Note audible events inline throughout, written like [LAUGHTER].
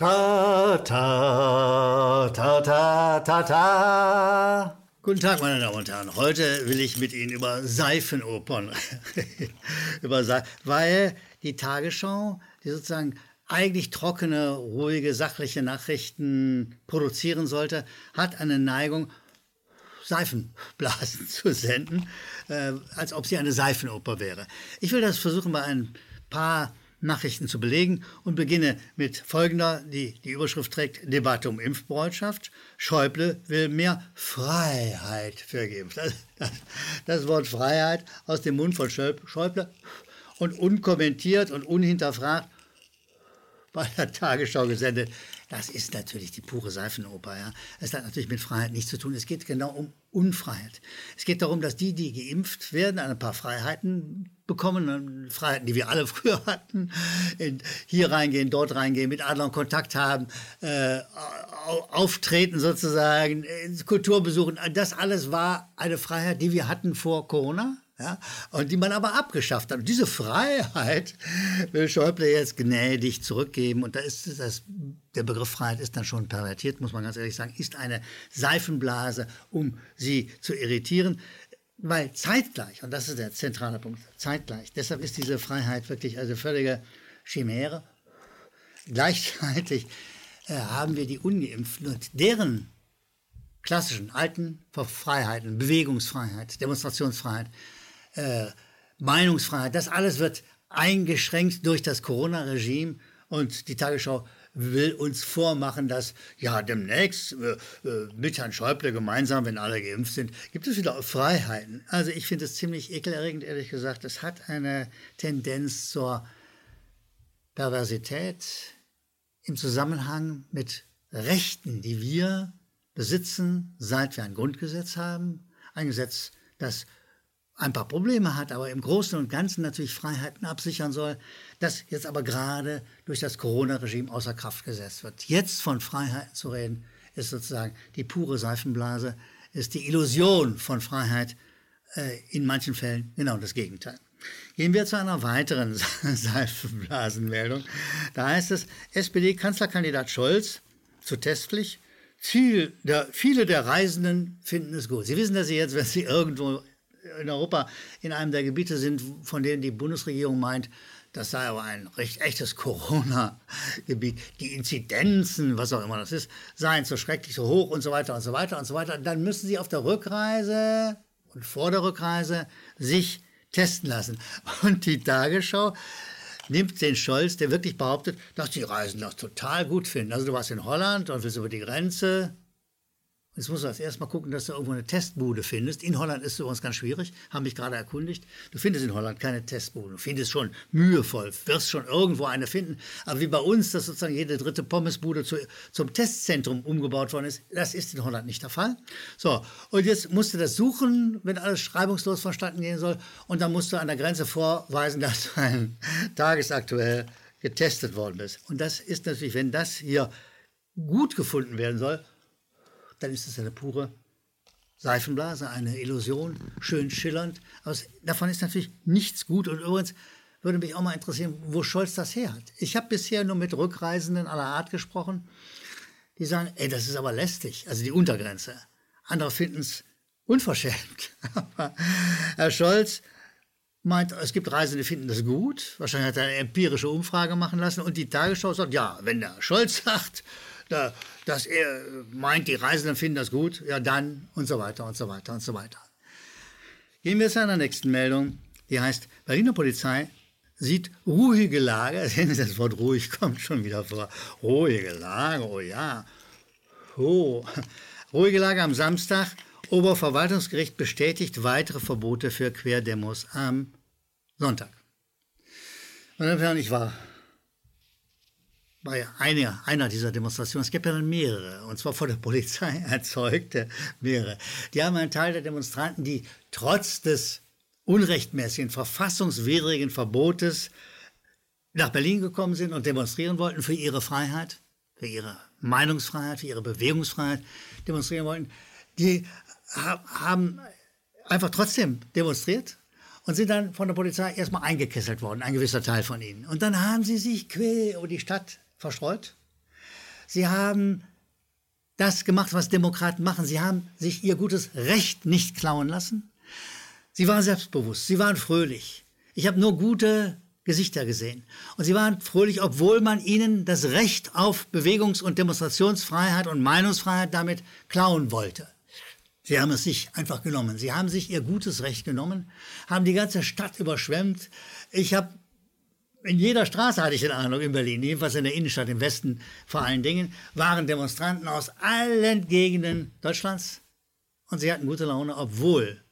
Ta, ta, ta, ta, ta, ta. Guten Tag, meine Damen und Herren. Heute will ich mit Ihnen über Seifenopern [LAUGHS] über Se weil die Tagesschau, die sozusagen eigentlich trockene, ruhige, sachliche Nachrichten produzieren sollte, hat eine Neigung, Seifenblasen [LAUGHS] zu senden, äh, als ob sie eine Seifenoper wäre. Ich will das versuchen bei ein paar Nachrichten zu belegen und beginne mit folgender, die die Überschrift trägt, Debatte um Impfbereitschaft. Schäuble will mehr Freiheit für Geimpft. Das, das, das, Wort Freiheit aus dem Mund von Schäuble und unkommentiert und unhinterfragt bei der Tagesschau gesendet. Das ist natürlich die pure Seifenoper. Ja. Es hat natürlich mit Freiheit nichts zu tun. Es geht genau um Unfreiheit. Es geht darum, dass die, die geimpft werden, ein paar Freiheiten bekommen, Freiheiten, die wir alle [LAUGHS] früher hatten, hier reingehen, dort reingehen, mit anderen Kontakt haben, äh, auftreten sozusagen, Kultur besuchen. Das alles war eine Freiheit, die wir hatten vor Corona. Ja, und die man aber abgeschafft hat. Und diese Freiheit will Schäuble jetzt gnädig zurückgeben. Und da ist das, der Begriff Freiheit ist dann schon pervertiert, muss man ganz ehrlich sagen, ist eine Seifenblase, um sie zu irritieren. Weil zeitgleich, und das ist der zentrale Punkt, zeitgleich, deshalb ist diese Freiheit wirklich also völlige Chimäre. Gleichzeitig äh, haben wir die Ungeimpften und deren klassischen alten Freiheiten, Bewegungsfreiheit, Demonstrationsfreiheit, äh, Meinungsfreiheit, das alles wird eingeschränkt durch das Corona-Regime und die Tagesschau will uns vormachen, dass ja demnächst äh, äh, mit Herrn Schäuble gemeinsam, wenn alle geimpft sind, gibt es wieder Freiheiten. Also ich finde es ziemlich ekelerregend, ehrlich gesagt. Es hat eine Tendenz zur Perversität im Zusammenhang mit Rechten, die wir besitzen, seit wir ein Grundgesetz haben. Ein Gesetz, das ein paar Probleme hat, aber im Großen und Ganzen natürlich Freiheiten absichern soll, das jetzt aber gerade durch das Corona-Regime außer Kraft gesetzt wird. Jetzt von Freiheiten zu reden, ist sozusagen die pure Seifenblase, ist die Illusion von Freiheit, äh, in manchen Fällen genau das Gegenteil. Gehen wir zu einer weiteren [LAUGHS] Seifenblasenmeldung. Da heißt es, SPD-Kanzlerkandidat Scholz zu Testpflicht. Ziel der, viele der Reisenden finden es gut. Sie wissen, dass Sie jetzt, wenn Sie irgendwo in Europa in einem der Gebiete sind, von denen die Bundesregierung meint, das sei aber ein recht echtes Corona-Gebiet. Die Inzidenzen, was auch immer das ist, seien so schrecklich so hoch und so weiter und so weiter und so weiter. Dann müssen sie auf der Rückreise und vor der Rückreise sich testen lassen. Und die Tagesschau nimmt den Scholz, der wirklich behauptet, dass die Reisen das total gut finden. Also du warst in Holland und willst über die Grenze Jetzt musst du als erstes mal gucken, dass du irgendwo eine Testbude findest. In Holland ist es übrigens ganz schwierig, haben mich gerade erkundigt. Du findest in Holland keine Testbude. Du findest schon mühevoll, wirst schon irgendwo eine finden. Aber wie bei uns, dass sozusagen jede dritte Pommesbude zu, zum Testzentrum umgebaut worden ist, das ist in Holland nicht der Fall. So, und jetzt musst du das suchen, wenn alles reibungslos vonstatten gehen soll. Und dann musst du an der Grenze vorweisen, [LAUGHS] dass du ein tagesaktuell getestet worden bist. Und das ist natürlich, wenn das hier gut gefunden werden soll, dann ist es eine pure Seifenblase, eine Illusion, schön schillernd. Aber davon ist natürlich nichts gut. Und übrigens würde mich auch mal interessieren, wo Scholz das her hat. Ich habe bisher nur mit Rückreisenden aller Art gesprochen, die sagen, ey, das ist aber lästig, also die Untergrenze. Andere finden es unverschämt. [LAUGHS] Aber Herr Scholz meint, es gibt Reisende, die finden das gut. Wahrscheinlich hat er eine empirische Umfrage machen lassen. Und die Tagesschau sagt, ja, wenn der Scholz [LAUGHS] sagt, da, dass er meint, die Reisenden finden das gut, ja dann und so weiter und so weiter und so weiter. Gehen wir zu einer nächsten Meldung, die heißt, Berliner Polizei sieht ruhige Lage, [LAUGHS] das Wort ruhig kommt schon wieder vor, ruhige Lage, oh ja, oh. ruhige Lage am Samstag, Oberverwaltungsgericht bestätigt weitere Verbote für Querdemos am Sonntag. Und ich war bei einer, einer dieser Demonstrationen, es gibt ja dann mehrere, und zwar von der Polizei [LAUGHS] erzeugte mehrere, die haben einen Teil der Demonstranten, die trotz des unrechtmäßigen, verfassungswidrigen Verbotes nach Berlin gekommen sind und demonstrieren wollten für ihre Freiheit, für ihre Meinungsfreiheit, für ihre Bewegungsfreiheit demonstrieren wollten, die haben einfach trotzdem demonstriert und sind dann von der Polizei erstmal eingekesselt worden, ein gewisser Teil von ihnen. Und dann haben sie sich quer über die Stadt verstreut. Sie haben das gemacht, was Demokraten machen. Sie haben sich ihr gutes Recht nicht klauen lassen. Sie waren selbstbewusst, sie waren fröhlich. Ich habe nur gute Gesichter gesehen. Und sie waren fröhlich, obwohl man ihnen das Recht auf Bewegungs- und Demonstrationsfreiheit und Meinungsfreiheit damit klauen wollte. Sie haben es sich einfach genommen. Sie haben sich ihr gutes Recht genommen, haben die ganze Stadt überschwemmt. Ich habe in jeder Straße hatte ich den Eindruck in Berlin, jedenfalls in der Innenstadt, im Westen vor allen Dingen, waren Demonstranten aus allen Gegenden Deutschlands und sie hatten gute Laune, obwohl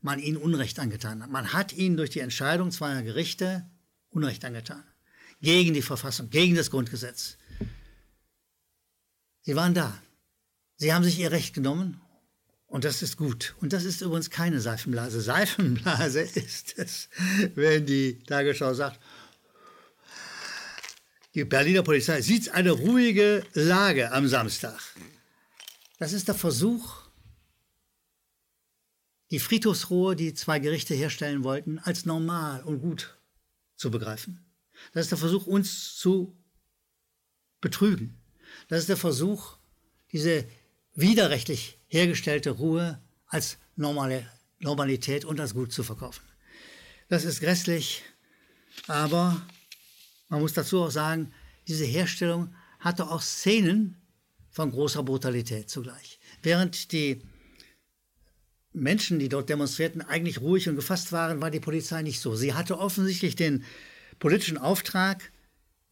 man ihnen Unrecht angetan hat. Man hat ihnen durch die Entscheidung zweier Gerichte Unrecht angetan. Gegen die Verfassung, gegen das Grundgesetz. Sie waren da. Sie haben sich ihr Recht genommen und das ist gut. Und das ist übrigens keine Seifenblase. Seifenblase [LAUGHS] ist es, wenn die Tagesschau sagt, die Berliner Polizei sieht eine ruhige Lage am Samstag. Das ist der Versuch, die Friedhofsruhe, die zwei Gerichte herstellen wollten, als normal und gut zu begreifen. Das ist der Versuch, uns zu betrügen. Das ist der Versuch, diese widerrechtlich hergestellte Ruhe als normale Normalität und als gut zu verkaufen. Das ist grässlich, aber man muss dazu auch sagen, diese Herstellung hatte auch Szenen von großer Brutalität zugleich. Während die Menschen, die dort demonstrierten, eigentlich ruhig und gefasst waren, war die Polizei nicht so. Sie hatte offensichtlich den politischen Auftrag,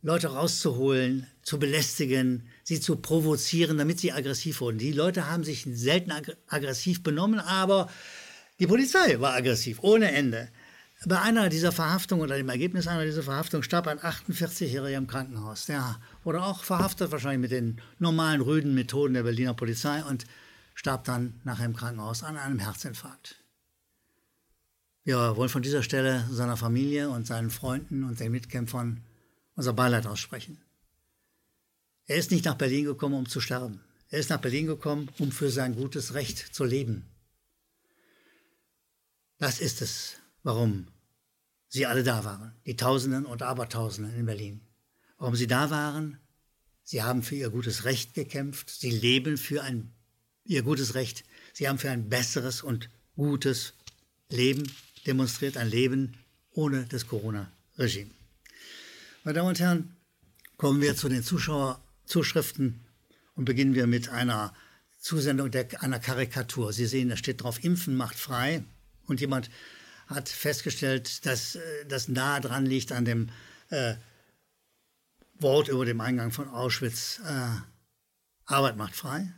Leute rauszuholen, zu belästigen, sie zu provozieren, damit sie aggressiv wurden. Die Leute haben sich selten ag aggressiv benommen, aber die Polizei war aggressiv, ohne Ende. Bei einer dieser Verhaftungen oder dem Ergebnis einer dieser Verhaftungen starb ein 48-Jähriger im Krankenhaus. Der wurde auch verhaftet, wahrscheinlich mit den normalen rüden Methoden der Berliner Polizei und starb dann nachher im Krankenhaus an einem Herzinfarkt. Wir wollen von dieser Stelle seiner Familie und seinen Freunden und den Mitkämpfern unser Beileid aussprechen. Er ist nicht nach Berlin gekommen, um zu sterben. Er ist nach Berlin gekommen, um für sein gutes Recht zu leben. Das ist es, warum sie alle da waren, die Tausenden und Abertausenden in Berlin. Warum sie da waren? Sie haben für ihr gutes Recht gekämpft, sie leben für ein ihr gutes Recht. Sie haben für ein besseres und gutes Leben demonstriert, ein Leben ohne das Corona-Regime. Meine Damen und Herren, kommen wir zu den Zuschauerzuschriften und beginnen wir mit einer Zusendung der, einer Karikatur. Sie sehen, da steht drauf, Impfen macht frei. Und jemand hat festgestellt, dass äh, das nahe dran liegt an dem äh, Wort über dem Eingang von Auschwitz, äh, Arbeit macht frei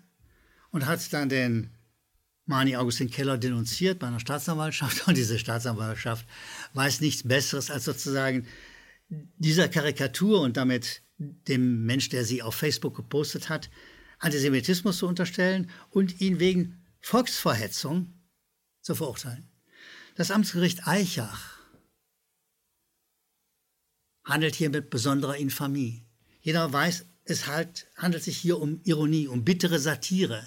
und hat dann den Mani Augustin Keller denunziert bei einer Staatsanwaltschaft [LAUGHS] und diese Staatsanwaltschaft weiß nichts Besseres als sozusagen dieser Karikatur und damit dem Mensch, der sie auf Facebook gepostet hat, Antisemitismus zu unterstellen und ihn wegen Volksverhetzung zu verurteilen. Das Amtsgericht Eichach handelt hier mit besonderer Infamie. Jeder weiß, es halt, handelt sich hier um Ironie, um bittere Satire.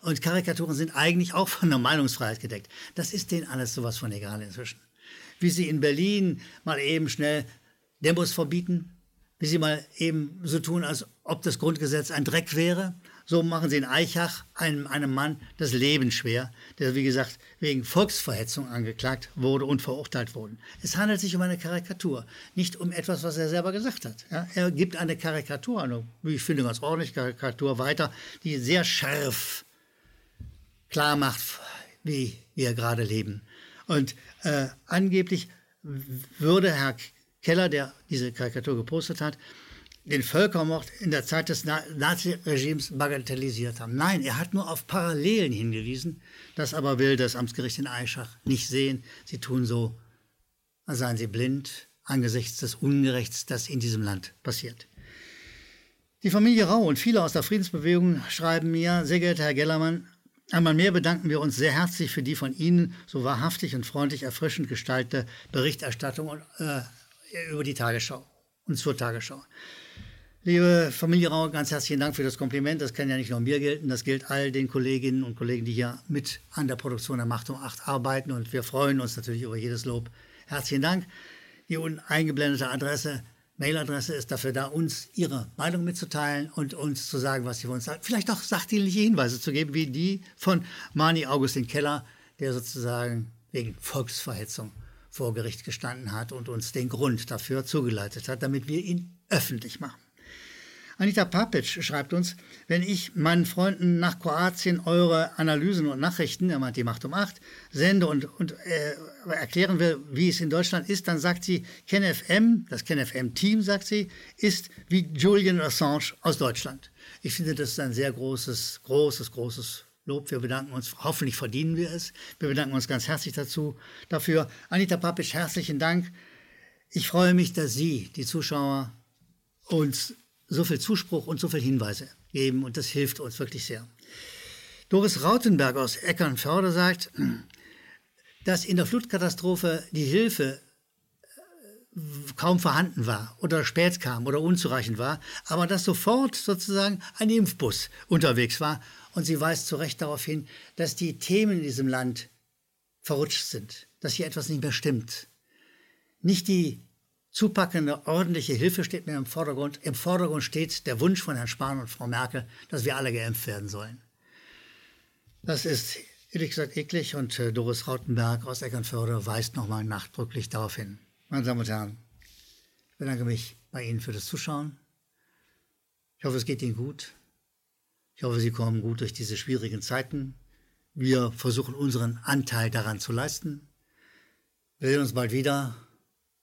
Und Karikaturen sind eigentlich auch von der Meinungsfreiheit gedeckt. Das ist denen alles sowas von egal inzwischen. Wie sie in Berlin mal eben schnell Demos verbieten, wie sie mal eben so tun, als ob das Grundgesetz ein Dreck wäre. So machen sie in Eichach einem, einem Mann das Leben schwer, der, wie gesagt, wegen Volksverhetzung angeklagt wurde und verurteilt wurde. Es handelt sich um eine Karikatur, nicht um etwas, was er selber gesagt hat. Ja, er gibt eine Karikatur, eine, wie ich finde, ganz ordentliche Karikatur weiter, die sehr scharf klar macht, wie wir gerade leben. Und äh, angeblich würde Herr Keller, der diese Karikatur gepostet hat, den Völkermord in der Zeit des Naziregimes bagatellisiert haben. Nein, er hat nur auf Parallelen hingewiesen. Das aber will das Amtsgericht in Eichach nicht sehen. Sie tun so, als seien sie blind angesichts des Ungerechts, das in diesem Land passiert. Die Familie Rau und viele aus der Friedensbewegung schreiben mir, sehr geehrter Herr Gellermann, Einmal mehr bedanken wir uns sehr herzlich für die von Ihnen so wahrhaftig und freundlich erfrischend gestaltete Berichterstattung äh, über die Tagesschau und zur Tagesschau. Liebe Familie Rau, ganz herzlichen Dank für das Kompliment. Das kann ja nicht nur mir gelten, das gilt all den Kolleginnen und Kollegen, die hier mit an der Produktion der Macht um 8 arbeiten. Und wir freuen uns natürlich über jedes Lob. Herzlichen Dank. Die uneingeblendete Adresse Mailadresse ist dafür da, uns Ihre Meinung mitzuteilen und uns zu sagen, was Sie von uns sagen. Vielleicht auch sachdienliche Hinweise zu geben, wie die von Mani Augustin Keller, der sozusagen wegen Volksverhetzung vor Gericht gestanden hat und uns den Grund dafür zugeleitet hat, damit wir ihn öffentlich machen. Anita Papic schreibt uns, wenn ich meinen Freunden nach Kroatien eure Analysen und Nachrichten, er meint die Macht um acht, sende und, und äh, erklären will, wie es in Deutschland ist, dann sagt sie, KenFM, das KenFM-Team, sagt sie, ist wie Julian Assange aus Deutschland. Ich finde, das ist ein sehr großes, großes, großes Lob. Wir bedanken uns, hoffentlich verdienen wir es. Wir bedanken uns ganz herzlich dazu, dafür. Anita Papic, herzlichen Dank. Ich freue mich, dass Sie, die Zuschauer, uns so viel Zuspruch und so viel Hinweise geben und das hilft uns wirklich sehr. Doris Rautenberg aus Eckernförde sagt, dass in der Flutkatastrophe die Hilfe äh, kaum vorhanden war oder spät kam oder unzureichend war, aber dass sofort sozusagen ein Impfbus unterwegs war. Und sie weist zu Recht darauf hin, dass die Themen in diesem Land verrutscht sind, dass hier etwas nicht mehr stimmt. Nicht die zupackende, ordentliche Hilfe steht mir im Vordergrund. Im Vordergrund steht der Wunsch von Herrn Spahn und Frau Merkel, dass wir alle geimpft werden sollen. Das ist ehrlich gesagt eklig und äh, Doris Rautenberg aus Eckernförde weist nochmal nachdrücklich darauf hin. Meine Damen und Herren, ich bedanke mich bei Ihnen für das Zuschauen. Ich hoffe, es geht Ihnen gut. Ich hoffe, Sie kommen gut durch diese schwierigen Zeiten. Wir versuchen unseren Anteil daran zu leisten. Wir sehen uns bald wieder.